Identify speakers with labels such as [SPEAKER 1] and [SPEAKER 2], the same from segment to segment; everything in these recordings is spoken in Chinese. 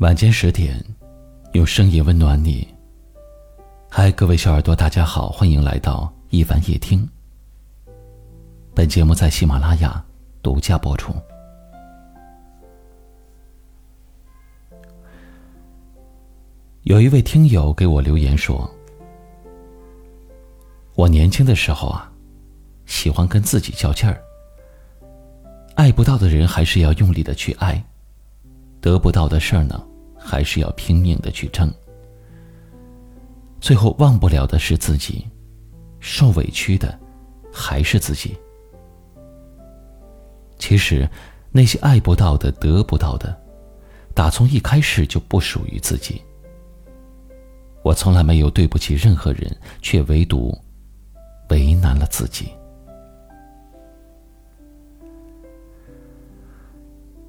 [SPEAKER 1] 晚间十点，用声音温暖你。嗨，各位小耳朵，大家好，欢迎来到一凡夜听。本节目在喜马拉雅独家播出。有一位听友给我留言说：“我年轻的时候啊，喜欢跟自己较劲儿。爱不到的人，还是要用力的去爱；得不到的事儿呢。”还是要拼命的去争，最后忘不了的是自己，受委屈的还是自己。其实，那些爱不到的、得不到的，打从一开始就不属于自己。我从来没有对不起任何人，却唯独为难了自己。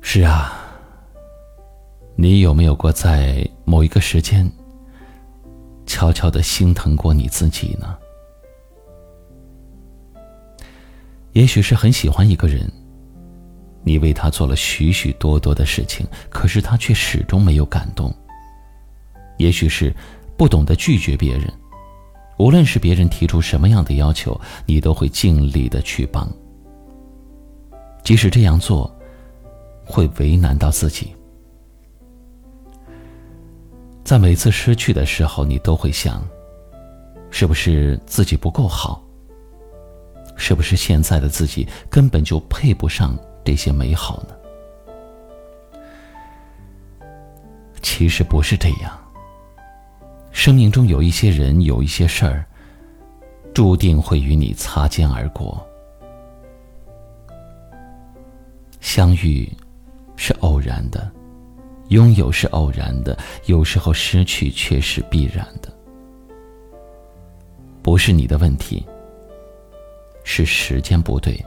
[SPEAKER 1] 是啊。你有没有过在某一个时间，悄悄的心疼过你自己呢？也许是很喜欢一个人，你为他做了许许多多的事情，可是他却始终没有感动。也许是不懂得拒绝别人，无论是别人提出什么样的要求，你都会尽力的去帮，即使这样做，会为难到自己。在每次失去的时候，你都会想：是不是自己不够好？是不是现在的自己根本就配不上这些美好呢？其实不是这样。生命中有一些人，有一些事儿，注定会与你擦肩而过。相遇是偶然的。拥有是偶然的，有时候失去却是必然的。不是你的问题，是时间不对，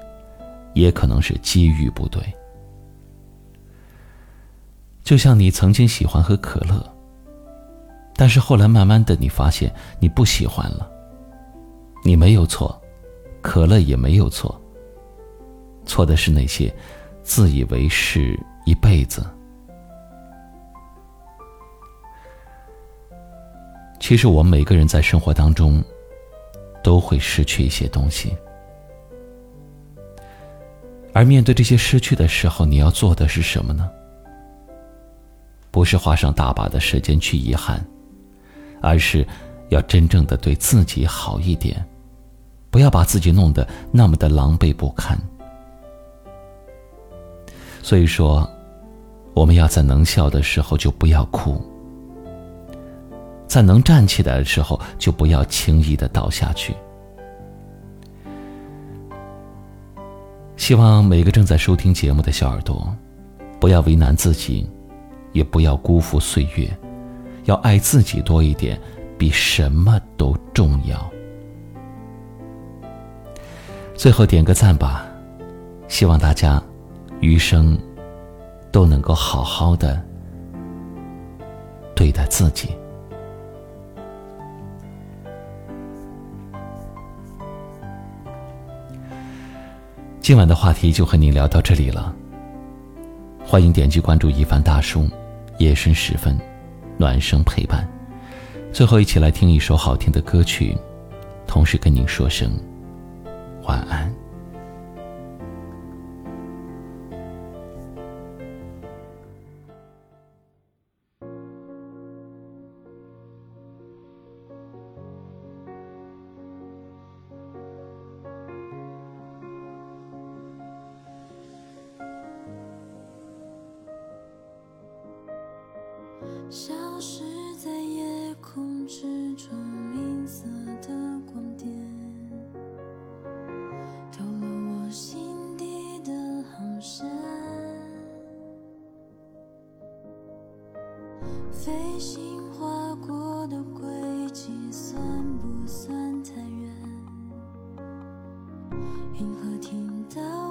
[SPEAKER 1] 也可能是机遇不对。就像你曾经喜欢喝可乐，但是后来慢慢的你发现你不喜欢了。你没有错，可乐也没有错。错的是那些自以为是一辈子。其实我们每个人在生活当中，都会失去一些东西，而面对这些失去的时候，你要做的是什么呢？不是花上大把的时间去遗憾，而是要真正的对自己好一点，不要把自己弄得那么的狼狈不堪。所以说，我们要在能笑的时候就不要哭。在能站起来的时候，就不要轻易的倒下去。希望每个正在收听节目的小耳朵，不要为难自己，也不要辜负岁月，要爱自己多一点，比什么都重要。最后点个赞吧，希望大家余生都能够好好的对待自己。今晚的话题就和您聊到这里了。欢迎点击关注一凡大叔，夜深时分，暖声陪伴。最后，一起来听一首好听的歌曲，同时跟您说声晚安。
[SPEAKER 2] 消失在夜空之中，银色的光点，透露我心底的航线。飞行划过的轨迹，算不算太远？银河听到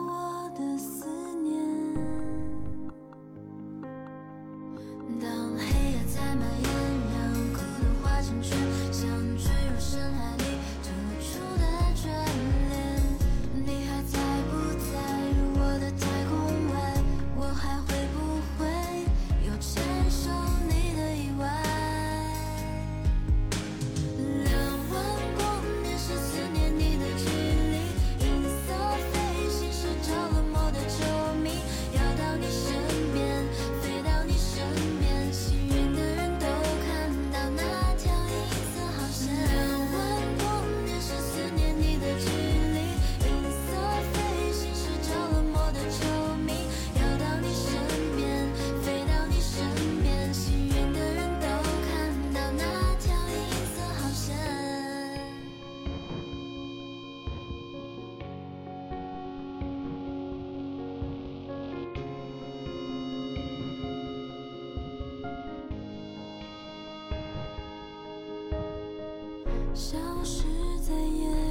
[SPEAKER 2] 消失在眼